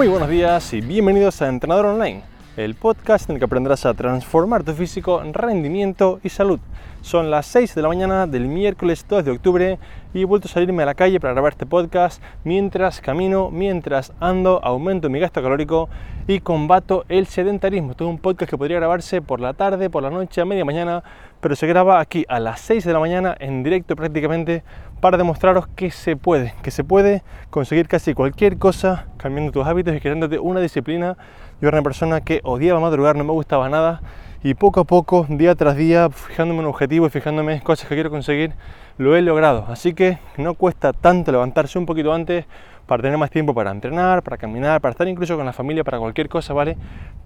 Muy buenos días y bienvenidos a Entrenador Online, el podcast en el que aprenderás a transformar tu físico en rendimiento y salud. Son las 6 de la mañana del miércoles 2 de octubre y he vuelto a salirme a la calle para grabar este podcast mientras camino, mientras ando, aumento mi gasto calórico y combato el sedentarismo. Todo un podcast que podría grabarse por la tarde, por la noche, a media mañana, pero se graba aquí a las 6 de la mañana en directo prácticamente para demostraros que se puede, que se puede conseguir casi cualquier cosa cambiando tus hábitos y creándote una disciplina. Yo era una persona que odiaba madrugar, no me gustaba nada y poco a poco, día tras día, fijándome un objetivo y fijándome en cosas que quiero conseguir, lo he logrado. Así que no cuesta tanto levantarse un poquito antes para tener más tiempo para entrenar, para caminar, para estar incluso con la familia, para cualquier cosa, ¿vale?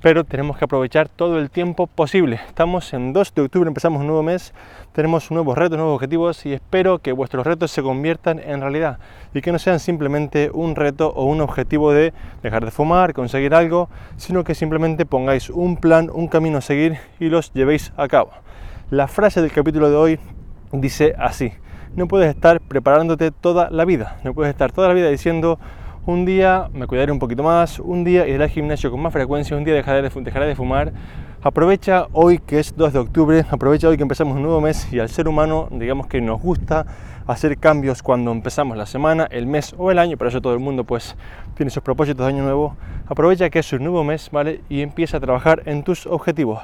Pero tenemos que aprovechar todo el tiempo posible. Estamos en 2 de octubre, empezamos un nuevo mes, tenemos nuevos retos, nuevos objetivos y espero que vuestros retos se conviertan en realidad y que no sean simplemente un reto o un objetivo de dejar de fumar, conseguir algo, sino que simplemente pongáis un plan, un camino a seguir y los llevéis a cabo. La frase del capítulo de hoy dice así, no puedes estar preparándote toda la vida. No puedes estar toda la vida diciendo un día me cuidaré un poquito más, un día iré al gimnasio con más frecuencia, un día dejaré de, dejaré de fumar. Aprovecha hoy que es 2 de octubre, aprovecha hoy que empezamos un nuevo mes y al ser humano digamos que nos gusta hacer cambios cuando empezamos la semana, el mes o el año, por eso todo el mundo pues tiene sus propósitos de año nuevo. Aprovecha que es un nuevo mes, ¿vale? Y empieza a trabajar en tus objetivos.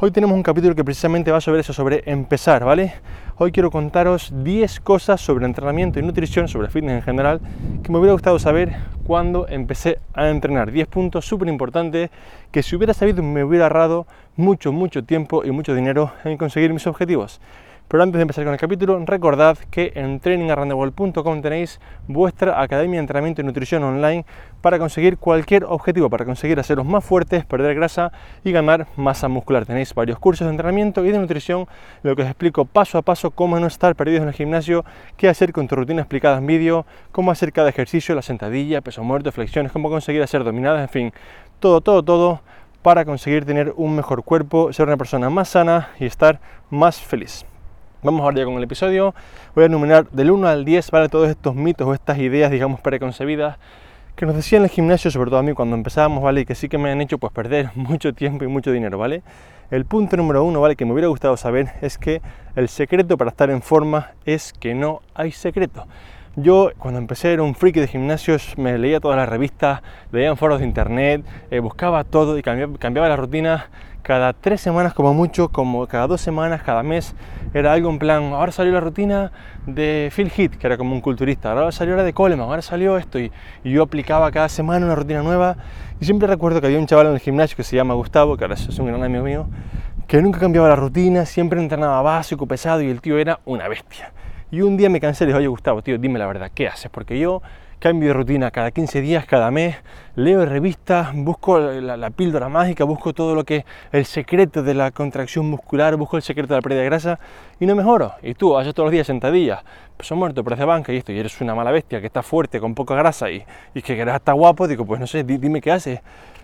Hoy tenemos un capítulo que precisamente va sobre eso, sobre empezar, ¿vale? Hoy quiero contaros 10 cosas sobre entrenamiento y nutrición, sobre fitness en general, que me hubiera gustado saber cuando empecé a entrenar. 10 puntos súper importantes que si hubiera sabido me hubiera ahorrado mucho, mucho tiempo y mucho dinero en conseguir mis objetivos. Pero antes de empezar con el capítulo, recordad que en trainingarrandewall.com tenéis vuestra academia de entrenamiento y nutrición online para conseguir cualquier objetivo, para conseguir haceros más fuertes, perder grasa y ganar masa muscular. Tenéis varios cursos de entrenamiento y de nutrición, lo que os explico paso a paso cómo no estar perdidos en el gimnasio, qué hacer con tu rutina explicada en vídeo, cómo hacer cada ejercicio, la sentadilla, peso muerto, flexiones, cómo conseguir hacer dominadas, en fin, todo, todo, todo para conseguir tener un mejor cuerpo, ser una persona más sana y estar más feliz. Vamos ahora ya con el episodio. Voy a enumerar del 1 al 10, ¿vale? Todos estos mitos o estas ideas, digamos, preconcebidas que nos decían en el gimnasio, sobre todo a mí cuando empezábamos, ¿vale? Y que sí que me han hecho pues perder mucho tiempo y mucho dinero, ¿vale? El punto número uno, ¿vale? Que me hubiera gustado saber es que el secreto para estar en forma es que no hay secreto. Yo cuando empecé era un friki de gimnasios, me leía todas las revistas, leía en foros de internet, eh, buscaba todo y cambiaba, la rutina. Cada tres semanas como mucho, como cada dos semanas, cada mes, era algo en plan, ahora salió la rutina de Phil Heath, que era como un culturista, ahora salió la de Coleman, ahora salió esto, y, yo aplicaba cada semana una rutina nueva, y siempre recuerdo que había un chaval en el gimnasio que se llama Gustavo, que ahora es un gran amigo mío, que nunca cambiaba la rutina, siempre entrenaba básico, pesado, y el tío era una bestia. Y un día me cansé y le dije, oye Gustavo, tío, dime la verdad, ¿qué haces? Porque yo cambio de rutina cada 15 días, cada mes, leo revistas, busco la, píldora mágica, busco todo lo que es el secreto de la contracción muscular, busco el secreto de la pérdida de grasa y no mejoro. Y tú haces todos los días sentadillas, pues son muerto, parece banca y esto, y eres una mala bestia que está fuerte, con poca grasa y, y que querés estar guapo, digo, pues no sé, dime qué haces.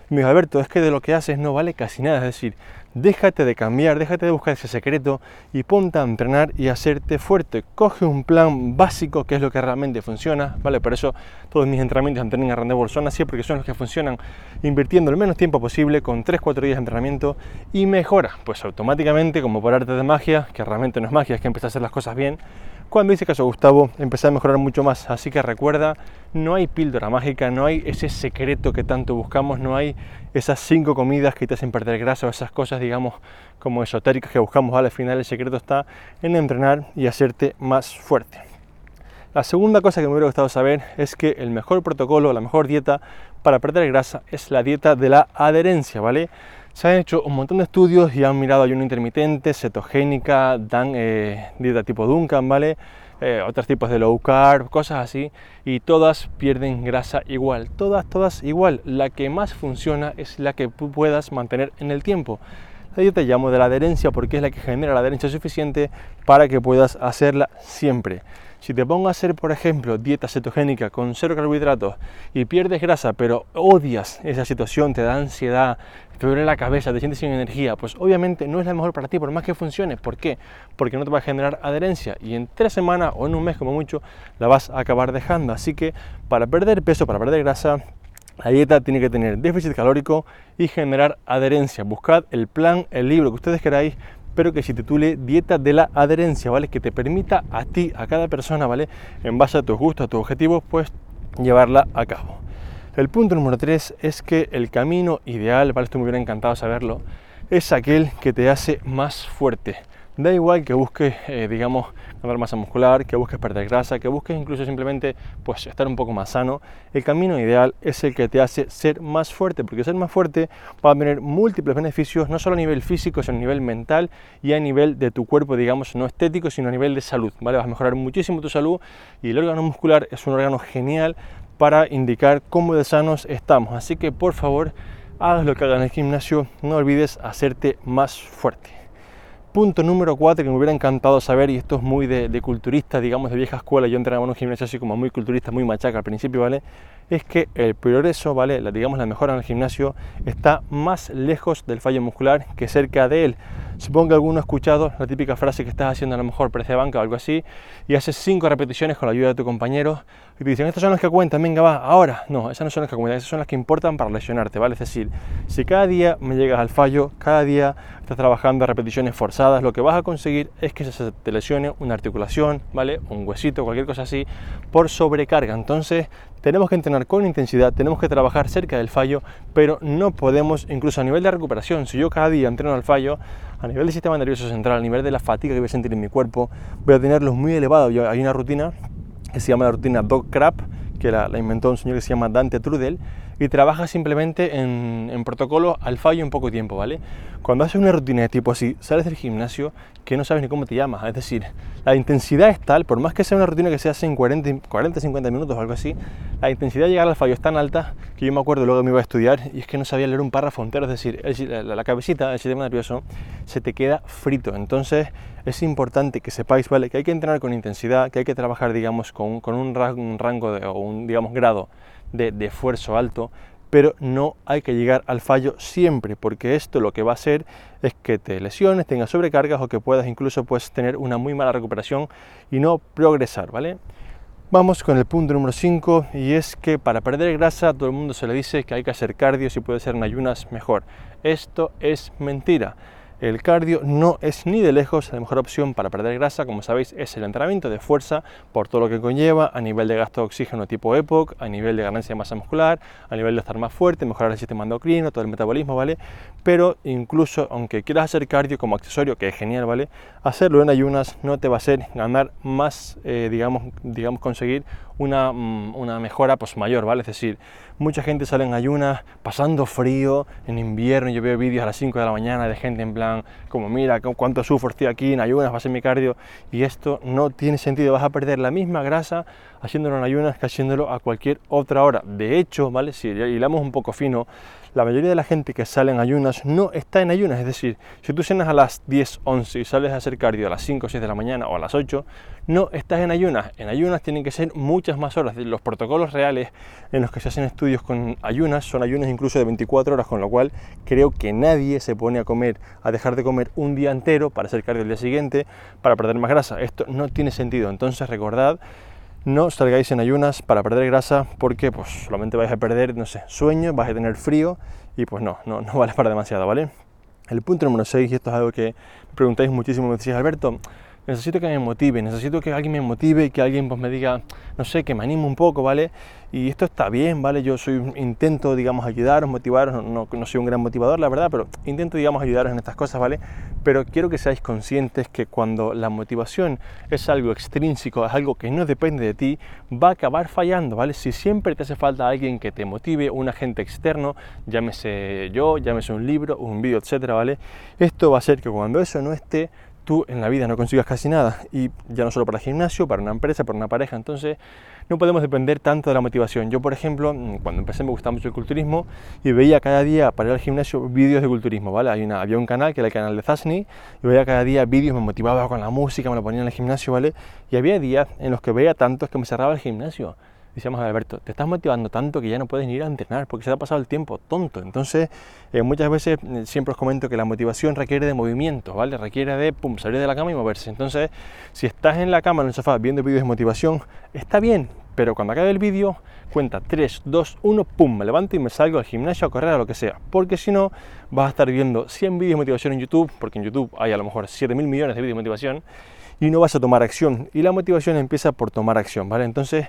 Me Alberto, es que de lo que haces no vale casi nada, es decir, déjate de cambiar, déjate de buscar ese secreto y ponte a entrenar y hacerte fuerte. Coge un plan básico que es lo que realmente funciona, ¿vale? Por eso todos mis entrenamientos en Training Rendezvous son así, porque son los que funcionan invirtiendo el menos tiempo posible, con 3-4 días de entrenamiento y mejora, pues automáticamente, como por arte de magia, que realmente no es magia, es que empieza a hacer las cosas bien, cuando hice caso a Gustavo, empecé a mejorar mucho más. Así que recuerda, no hay píldora mágica, no hay ese secreto que tanto buscamos, no hay esas cinco comidas que te hacen perder grasa o esas cosas, digamos, como esotéricas que buscamos. Al final, el secreto está en entrenar y hacerte más fuerte. La segunda cosa que me hubiera gustado saber es que el mejor protocolo, la mejor dieta para perder grasa es la dieta de la adherencia, ¿vale? Se han hecho un montón de estudios y han mirado ayuno intermitente, cetogénica, dan, eh, dieta tipo Duncan, ¿vale? Eh, otros tipos de low carb, cosas así, y todas pierden grasa igual, todas, todas igual. La que más funciona es la que puedas mantener en el tiempo. La dieta llamo de la adherencia porque es la que genera la adherencia suficiente para que puedas hacerla siempre. Si te pongo a hacer, por ejemplo, dieta cetogénica con cero carbohidratos y pierdes grasa, pero odias esa situación, te da ansiedad, te duele la cabeza, te sientes sin energía, pues obviamente no es la mejor para ti, por más que funcione. ¿Por qué? Porque no te va a generar adherencia y en tres semanas o en un mes como mucho la vas a acabar dejando. Así que para perder peso, para perder grasa, La dieta tiene que tener déficit calórico y generar adherencia. Buscad el plan, el libro que ustedes queráis, pero que se titule Dieta de la Adherencia, ¿vale? Que te permita a ti, a cada persona, ¿vale? En base a tus gustos, a tus objetivos, pues llevarla a cabo. El punto número 3 es que el camino ideal, ¿vale? Estoy muy bien encantado saberlo, es aquel que te hace más fuerte. Da igual que busques, eh, digamos, ganar masa muscular, que busques perder grasa, que busques incluso simplemente pues, estar un poco más sano. El camino ideal es el que te hace ser más fuerte, porque ser más fuerte va a tener múltiples beneficios, no solo a nivel físico, sino a nivel mental y a nivel de tu cuerpo, digamos, no estético, sino a nivel de salud. ¿vale? Vas a mejorar muchísimo tu salud y el órgano muscular es un órgano genial para indicar cómo de sanos estamos. Así que por favor, hagas lo que hagas en el gimnasio, no olvides hacerte más fuerte. Punto número 4 que me hubiera encantado saber, y esto es muy de, culturista, digamos de vieja escuela, yo entrenaba en un gimnasio así como muy culturista, muy machaca al principio, ¿vale? Es que el progreso, ¿vale? La, digamos la mejora en el gimnasio está más lejos del fallo muscular que cerca de él. Supongo que alguno ha escuchado la típica frase que estás haciendo a lo mejor precio banca o algo así y haces cinco repeticiones con la ayuda de tu compañero y te dicen, estas son las que cuentan, venga, va, ahora. No, esas no son las que cuentan, esas son las que importan para lesionarte, ¿vale? Es decir, si cada día me llegas al fallo, cada día estás trabajando a repeticiones forzadas, lo que vas a conseguir es que se te lesione una articulación, ¿vale? Un huesito, cualquier cosa así, por sobrecarga. Entonces, tenemos que entrenar con intensidad, tenemos que trabajar cerca del fallo, pero no podemos, incluso a nivel de recuperación, si yo cada día entreno al fallo, a nivel del sistema nervioso central, a nivel de la fatiga que voy a sentir en mi cuerpo, voy a tenerlos muy elevados. Hay una rutina se llama la rutina Dog Crap, que la, inventó un señor que se llama Dante Trudel, y trabaja simplemente en, en, protocolo al fallo en poco tiempo, ¿vale? Cuando haces una rutina de tipo así, sales del gimnasio que no sabes ni cómo te llamas, es decir, la intensidad es tal, por más que sea una rutina que se hace en 40, 40 50 minutos o algo así, la intensidad de llegar al fallo es tan alta que yo me acuerdo luego me iba a estudiar y es que no sabía leer un párrafo entero, es decir, la, la cabecita, el sistema nervioso, se te queda frito, entonces es importante que sepáis, ¿vale? Que hay que entrenar con intensidad, que hay que trabajar, digamos, con, con un, rango de, o un, digamos, grado de, esfuerzo alto, pero no hay que llegar al fallo siempre, porque esto lo que va a hacer es que te lesiones, tengas sobrecargas o que puedas incluso pues, tener una muy mala recuperación y no progresar, ¿vale? Vamos con el punto número 5 y es que para perder grasa todo el mundo se le dice que hay que hacer cardio, si puede ser en ayunas mejor. Esto es mentira. El cardio no es ni de lejos la mejor opción para perder grasa, como sabéis es el entrenamiento de fuerza por todo lo que conlleva a nivel de gasto de oxígeno tipo EPOC, a nivel de ganancia de masa muscular, a nivel de estar más fuerte, mejorar el sistema endocrino, todo el metabolismo, ¿vale? Pero incluso aunque quieras hacer cardio como accesorio, que es genial, ¿vale? Hacerlo en ayunas no te va a hacer ganar más, eh, digamos, digamos, conseguir una, mm, una mejora pues mayor, ¿vale? Es decir, mucha gente sale en ayunas pasando frío en invierno, yo veo vídeos a las 5 de la mañana de gente en plan, como mira, cuánto sufro estoy aquí en ayunas, va a mi cardio, y esto no tiene sentido, vas a perder la misma grasa haciéndolo en ayunas que haciéndolo a cualquier otra hora. De hecho, ¿vale? Si hilamos un poco fino, la mayoría de la gente que sale en ayunas no está en ayunas, es decir, si tú cenas a las 10, 11 y sales a hacer cardio a las 5 o 6 de la mañana o a las 8, no estás en ayunas. En ayunas tienen que ser muchas más horas. Los protocolos reales en los que se hacen estudios con ayunas son ayunas incluso de 24 horas, con lo cual creo que nadie se pone a comer, a dejar de comer un día entero para hacer cardio el día siguiente, para perder más grasa. Esto no tiene sentido. Entonces recordad no salgáis en ayunas para perder grasa porque pues solamente vais a perder, no sé, sueño, vais a tener frío y pues no, no, no vale para demasiado, ¿vale? El punto número 6, y esto es algo que preguntáis muchísimo, me decís, Alberto, necesito que me motive, necesito que alguien me motive, que alguien pues, me diga, no sé, que me anime un poco, ¿vale? Y esto está bien, ¿vale? Yo soy, intento, digamos, ayudaros, motivaros, no, no, soy un gran motivador, la verdad, pero intento, digamos, ayudaros en estas cosas, ¿vale? Pero quiero que seáis conscientes que cuando la motivación es algo extrínseco, es algo que no depende de ti, va a acabar fallando, ¿vale? Si siempre te hace falta alguien que te motive, un agente externo, llámese yo, llámese un libro, un vídeo, etcétera, ¿vale? Esto va a hacer que cuando eso no esté, tú en la vida no consigas casi nada y ya no solo para el gimnasio, para una empresa, para una pareja, entonces no podemos depender tanto de la motivación. Yo, por ejemplo, mm, cuando empecé me gustaba mucho el culturismo y veía cada día para ir al gimnasio vídeos de culturismo, ¿vale? Había un canal que era el canal de Zasny y veía cada día vídeos, me motivaba con la música, me lo ponía en el gimnasio, ¿vale? Y había días en los que veía tantos que me cerraba el gimnasio decíamos Alberto, te estás motivando tanto que ya no puedes ni ir a entrenar porque se te ha pasado el tiempo, tonto. Entonces, eh, muchas veces eh, siempre os comento que la motivación requiere de movimiento, ¿vale? Requiere de pum, salir de la cama y moverse. Entonces, si estás en la cama, en el sofá, viendo vídeos de motivación, está bien, pero cuando acabe el vídeo, cuenta 3, 2, 1, pum, me levanto y me salgo al gimnasio a correr a lo que sea. Porque si no, vas a estar viendo 100 vídeos de motivación en YouTube, porque en YouTube hay a lo mejor 7 mil millones de vídeos de motivación, y no vas a tomar acción. Y la motivación empieza por tomar acción, ¿vale? Entonces,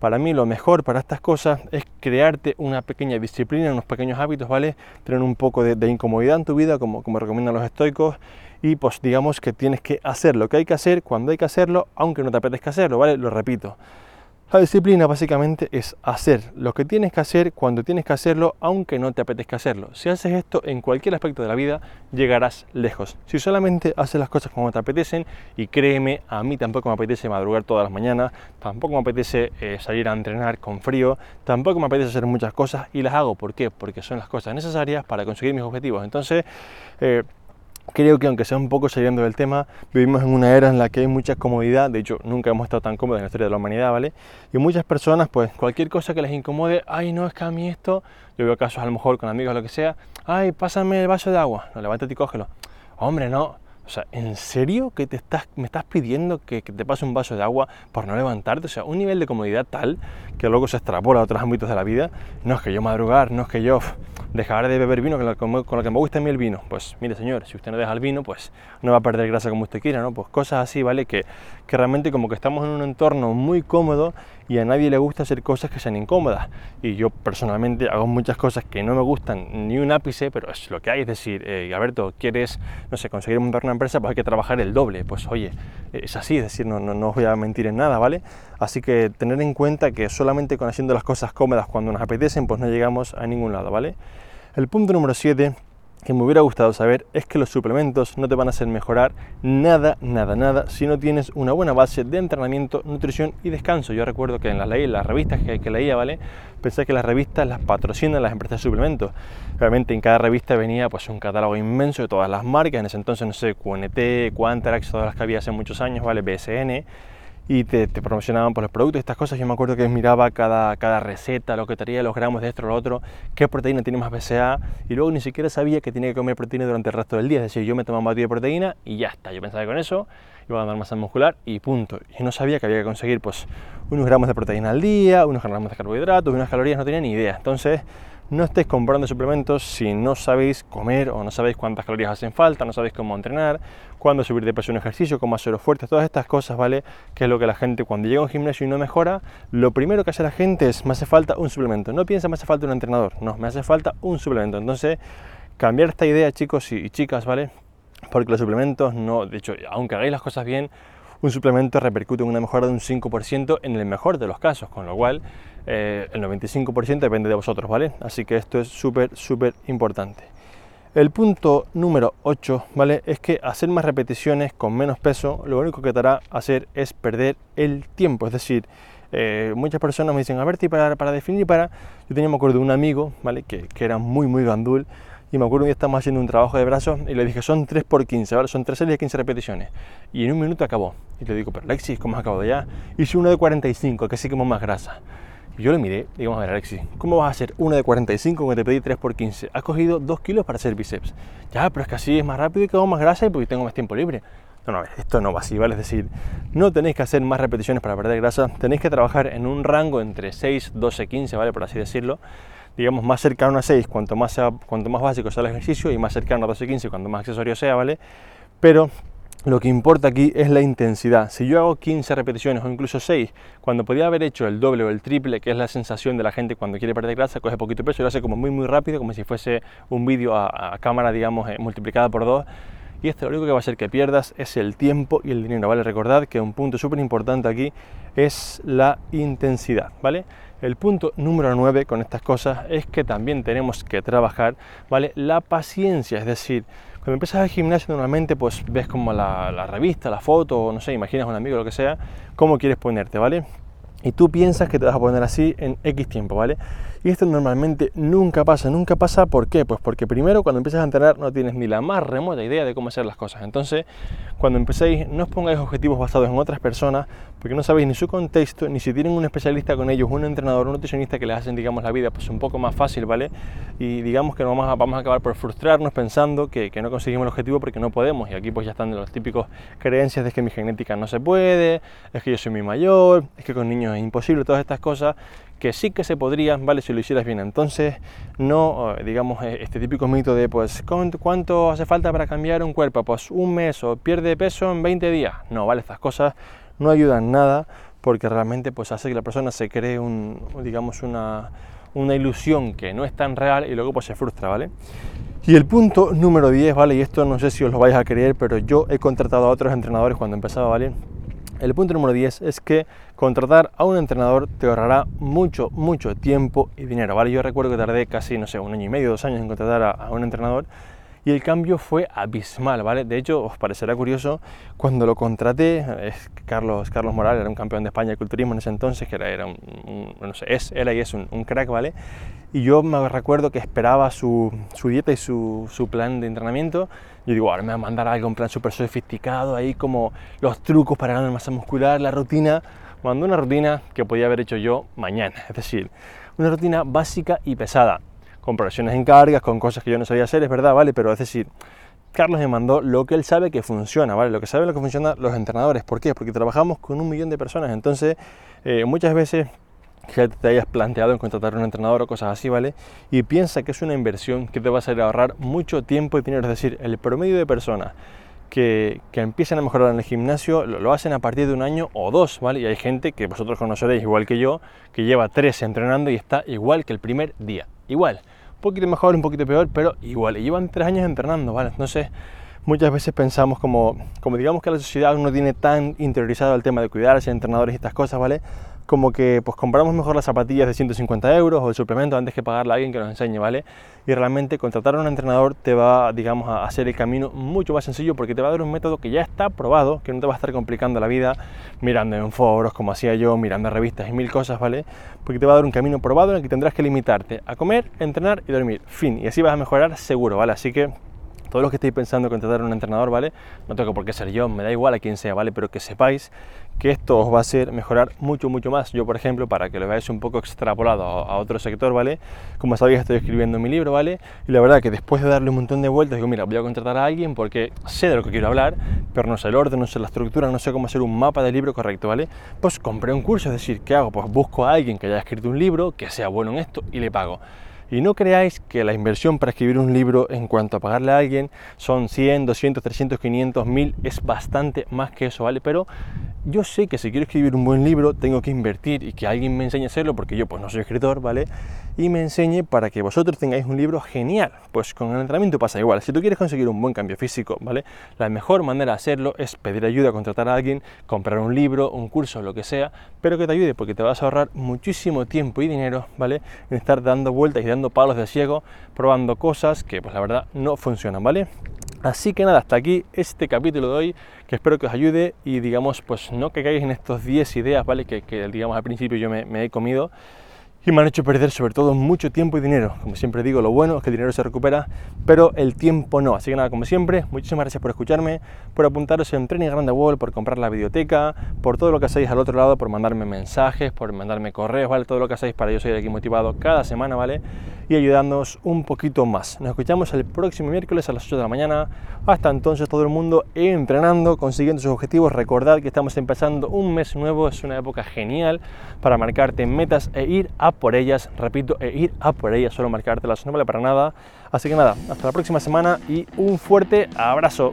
para mí lo mejor para estas cosas es crearte una pequeña disciplina, unos pequeños hábitos, ¿vale? Tener un poco de, incomodidad en tu vida, como, como recomiendan los estoicos, y pues digamos que tienes que hacer lo que hay que hacer cuando hay que hacerlo, aunque no te apetezca hacerlo, ¿vale? Lo repito. La disciplina básicamente es hacer lo que tienes que hacer cuando tienes que hacerlo, aunque no te apetezca hacerlo. Si haces esto en cualquier aspecto de la vida, llegarás lejos. Si solamente haces las cosas como te apetecen, y créeme, a mí tampoco me apetece madrugar todas las mañanas, tampoco me apetece eh, salir a entrenar con frío, tampoco me apetece hacer muchas cosas y las hago. ¿Por qué? Porque son las cosas necesarias para conseguir mis objetivos. Entonces, eh, Creo que aunque sea un poco saliendo del tema, vivimos en una era en la que hay mucha comodidad, de hecho nunca hemos estado tan cómodos en la historia de la humanidad, ¿vale? Y muchas personas, pues cualquier cosa que les incomode, ay no, es que a mí esto, yo veo casos a lo mejor con amigos o lo que sea, ay, pásame el vaso de agua, no, levántate y cógelo. Hombre, no, o sea, ¿en serio que te estás, me estás pidiendo que, te pase un vaso de agua por no levantarte? O sea, un nivel de comodidad tal que luego se extrapola a otros ámbitos de la vida. No es que yo madrugar, no es que yo dejar de beber vino con lo, que me gusta a mí el vino. Pues mire señor, si usted no deja el vino, pues no va a perder grasa como usted quiera, ¿no? Pues cosas así, ¿vale? Que, que realmente como que estamos en un entorno muy cómodo y a nadie le gusta hacer cosas que sean incómodas. Y yo personalmente hago muchas cosas que no me gustan ni un ápice, pero es lo que hay. Es decir, eh, Alberto, ¿quieres, no sé, conseguir montar una empresa? Pues hay que trabajar el doble. Pues oye, es así, es decir, no, no, no os voy a mentir en nada, ¿vale? Así que tener en cuenta que solamente con haciendo las cosas cómodas cuando nos apetecen, pues no llegamos a ningún lado, ¿vale? El punto número 7 que me hubiera gustado saber es que los suplementos no te van a hacer mejorar nada, nada, nada si no tienes una buena base de entrenamiento, nutrición y descanso. Yo recuerdo que en las, leyes, las revistas que, que, leía, ¿vale? Pensé que las revistas las patrocinan las empresas de suplementos. Realmente en cada revista venía pues un catálogo inmenso de todas las marcas, en ese entonces no sé, QNT, Quantarax, todas las que había hace muchos años, ¿vale? BSN y te, promocionaban por los productos, estas cosas. Yo me acuerdo que miraba cada, cada receta, lo que traía, los gramos de esto, lo otro, qué proteína tiene más BCA, y luego ni siquiera sabía que tenía que comer proteína durante el resto del día. Es decir, yo me tomaba un batido de proteína y ya está. Yo pensaba que con eso iba a ganar masa muscular y punto. Y no sabía que había que conseguir pues unos gramos de proteína al día, unos gramos de carbohidratos, unas calorías, no tenía ni idea. Entonces, no estéis comprando suplementos si no sabéis comer o no sabéis cuántas calorías hacen falta, no sabéis cómo entrenar, cuándo subir de peso en ejercicio, cómo hacerlo fuerte, todas estas cosas, ¿vale? Que es lo que la gente cuando llega a un gimnasio y no mejora, lo primero que hace la gente es, me hace falta un suplemento. No piensa, me hace falta un entrenador, no, me hace falta un suplemento. Entonces, cambiar esta idea, chicos y chicas, ¿vale? Porque los suplementos no, de hecho, aunque hagáis las cosas bien, un suplemento repercute en una mejora de un 5% en el mejor de los casos, con lo cual eh, el 95% depende de vosotros, ¿vale? Así que esto es súper, súper importante. El punto número 8, ¿vale? Es que hacer más repeticiones con menos peso, lo único que te hará hacer es perder el tiempo. Es decir, eh, muchas personas me dicen, a ver, para, para definir, para... Yo tenía, me acuerdo, de un amigo, ¿vale? Que, que era muy, muy gandul y me acuerdo que estamos haciendo un trabajo de brazos y le dije, son 3 por 15, ¿vale? Son 3 series de 15 repeticiones. Y en un minuto acabó. Y le digo, pero Alexis, ¿cómo has acabado ya? Hice uno de 45, que sí como más grasa. Yo le miré, digo, a ver, Alexis, ¿cómo vas a hacer uno de 45 cuando te pedí 3 por 15? Has cogido 2 kilos para hacer bíceps. Ya, pero es que así es más rápido y hago más grasa y porque tengo más tiempo libre. No, no, esto no va así, ¿vale? Es decir, no tenéis que hacer más repeticiones para perder grasa, tenéis que trabajar en un rango entre 6, 12, 15, ¿vale? Por así decirlo digamos, más cercano a 6, cuanto más, sea, cuanto más básico sea el ejercicio, y más cercano a 12 15, cuanto más accesorio sea, ¿vale? Pero lo que importa aquí es la intensidad. Si yo hago 15 repeticiones o incluso 6, cuando podía haber hecho el doble o el triple, que es la sensación de la gente cuando quiere perder grasa, coge poquito peso y lo hace como muy muy rápido, como si fuese un vídeo a, cámara, digamos, eh, multiplicada por 2. Y esto lo único que va a hacer que pierdas es el tiempo y el dinero, ¿vale? Recordad que un punto súper importante aquí es la intensidad, ¿vale? El punto número 9 con estas cosas es que también tenemos que trabajar, ¿vale? La paciencia, es decir, cuando empiezas al gimnasio normalmente pues ves como la, revista, la foto, no sé, imaginas a un amigo, lo que sea, cómo quieres ponerte, ¿vale? y tú piensas que te vas a poner así en X tiempo, ¿vale? Y esto normalmente nunca pasa, nunca pasa, ¿por qué? Pues porque primero cuando empiezas a entrenar no tienes ni la más remota idea de cómo hacer las cosas. Entonces, cuando empecéis, no os pongáis objetivos basados en otras personas, porque no sabéis ni su contexto, ni si tienen un especialista con ellos, un entrenador, un nutricionista que les hacen, digamos, la vida pues un poco más fácil, ¿vale? Y digamos que vamos a, vamos a acabar por frustrarnos pensando que, que no conseguimos el objetivo porque no podemos. Y aquí pues ya están los típicos creencias de que mi genética no se puede, es que yo soy muy mayor, es que con niños es imposible, todas estas cosas que sí que se podría, ¿vale? Si lo hicieras bien. Entonces, no, eh, digamos, eh, este típico mito de, pues, ¿cuánto hace falta para cambiar un cuerpo? Pues un mes o pierde peso en 20 días. No, ¿vale? Estas cosas no ayudan nada porque realmente, pues, hace que la persona se cree un, digamos, una, una ilusión que no es tan real y luego, pues, se frustra, ¿vale? Y el punto número 10, ¿vale? Y esto no sé si os lo vais a creer, pero yo he contratado a otros entrenadores cuando empezaba, ¿vale? El punto número 10 es que contratar a un entrenador te ahorrará mucho, mucho tiempo y dinero, ¿vale? Yo recuerdo que tardé casi, no sé, un año y medio, dos años en contratar a, un entrenador y el cambio fue abismal, ¿vale? De hecho, os parecerá curioso, cuando lo contraté, es Carlos, Carlos Morales era un campeón de España de culturismo en ese entonces, que era, era un, no sé, es, él ahí es un, un, crack, ¿vale? Y yo me recuerdo que esperaba su, su dieta y su, su, plan de entrenamiento. Yo digo, ahora me va a mandar algo, un plan súper sofisticado, ahí como los trucos para ganar masa muscular, la rutina. Mandó una rutina que podía haber hecho yo mañana, es decir, una rutina básica y pesada con progresiones en cargas, con cosas que yo no sabía hacer, es verdad, ¿vale? Pero es decir, Carlos me mandó lo que él sabe que funciona, ¿vale? Lo que sabe lo que funciona los entrenadores. ¿Por qué? Porque trabajamos con un millón de personas. Entonces, eh, muchas veces que te hayas planteado en contratar a un entrenador o cosas así, ¿vale? Y piensa que es una inversión que te va a hacer ahorrar mucho tiempo y dinero. Es decir, el promedio de personas que, que, empiezan a mejorar en el gimnasio lo, lo, hacen a partir de un año o dos, ¿vale? Y hay gente que vosotros conoceréis igual que yo, que lleva tres entrenando y está igual que el primer día. Igual poquito mejor, un poquito peor, pero igual. Llevan tres años entrenando, ¿vale? Entonces, muchas veces pensamos como, como digamos que la sociedad no tiene tan interiorizado el tema de cuidarse, entrenadores y estas cosas, ¿vale? Como que pues compramos mejor las zapatillas de 150 euros o el suplemento antes que pagarle a alguien que nos enseñe, ¿vale? Y realmente contratar a un entrenador te va, digamos, a hacer el camino mucho más sencillo porque te va a dar un método que ya está probado, que no te va a estar complicando la vida mirando en foros como hacía yo, mirando revistas y mil cosas, ¿vale? Porque te va a dar un camino probado en el que tendrás que limitarte a comer, entrenar y dormir, fin, y así vas a mejorar seguro, ¿vale? Así que todos los que estéis pensando en contratar a un entrenador, ¿vale? No tengo por qué ser yo, me da igual a quien sea, ¿vale? Pero que sepáis que esto os va a hacer mejorar mucho, mucho más. Yo, por ejemplo, para que lo veáis un poco extrapolado a, otro sector, ¿vale? Como sabéis, estoy escribiendo mi libro, ¿vale? Y la verdad que después de darle un montón de vueltas, digo, mira, voy a contratar a alguien porque sé de lo que quiero hablar, pero no sé el orden, no sé la estructura, no sé cómo hacer un mapa del libro correcto, ¿vale? Pues compré un curso, es decir, ¿qué hago? Pues busco a alguien que haya escrito un libro, que sea bueno en esto y le pago. Y no creáis que la inversión para escribir un libro en cuanto a pagarle a alguien son 100, 200, 300, 500, 1000, es bastante más que eso, ¿vale? Pero yo sé que si quiero escribir un buen libro tengo que invertir y que alguien me enseñe a hacerlo porque yo pues no soy escritor, ¿vale? Y me enseñe para que vosotros tengáis un libro genial. Pues con el entrenamiento pasa igual. Si tú quieres conseguir un buen cambio físico, ¿vale? La mejor manera de hacerlo es pedir ayuda, contratar a alguien, comprar un libro, un curso, lo que sea, pero que te ayude porque te vas a ahorrar muchísimo tiempo y dinero, ¿vale? En estar dando vueltas y dando palos de ciego, probando cosas que pues la verdad no funcionan, ¿vale? Así que nada, hasta aquí este capítulo de hoy, que espero que os ayude y digamos, pues no que caigáis en estos 10 ideas, ¿vale? Que, digamos al principio yo me he comido y me han hecho perder sobre todo mucho tiempo y dinero. Como siempre digo, lo bueno es que el dinero se recupera, pero el tiempo no. Así que nada, como siempre, muchísimas gracias por escucharme, por apuntaros en Training Grande Wall, por comprar la biblioteca, por todo lo que hacéis al otro lado, por mandarme mensajes, por mandarme correos, ¿vale? Todo lo que hacéis para yo seguir aquí motivado cada semana, ¿vale? Y ayudándonos un poquito más. Nos escuchamos el próximo miércoles a las 8 de la mañana. Hasta entonces, todo el mundo entrenando, consiguiendo sus objetivos. Recordad que estamos empezando un mes nuevo, es una época genial para marcarte metas e ir a por ellas, repito, e ir a por ellas, solo marcártelas no vale para nada. Así que nada, hasta la próxima semana y un fuerte abrazo.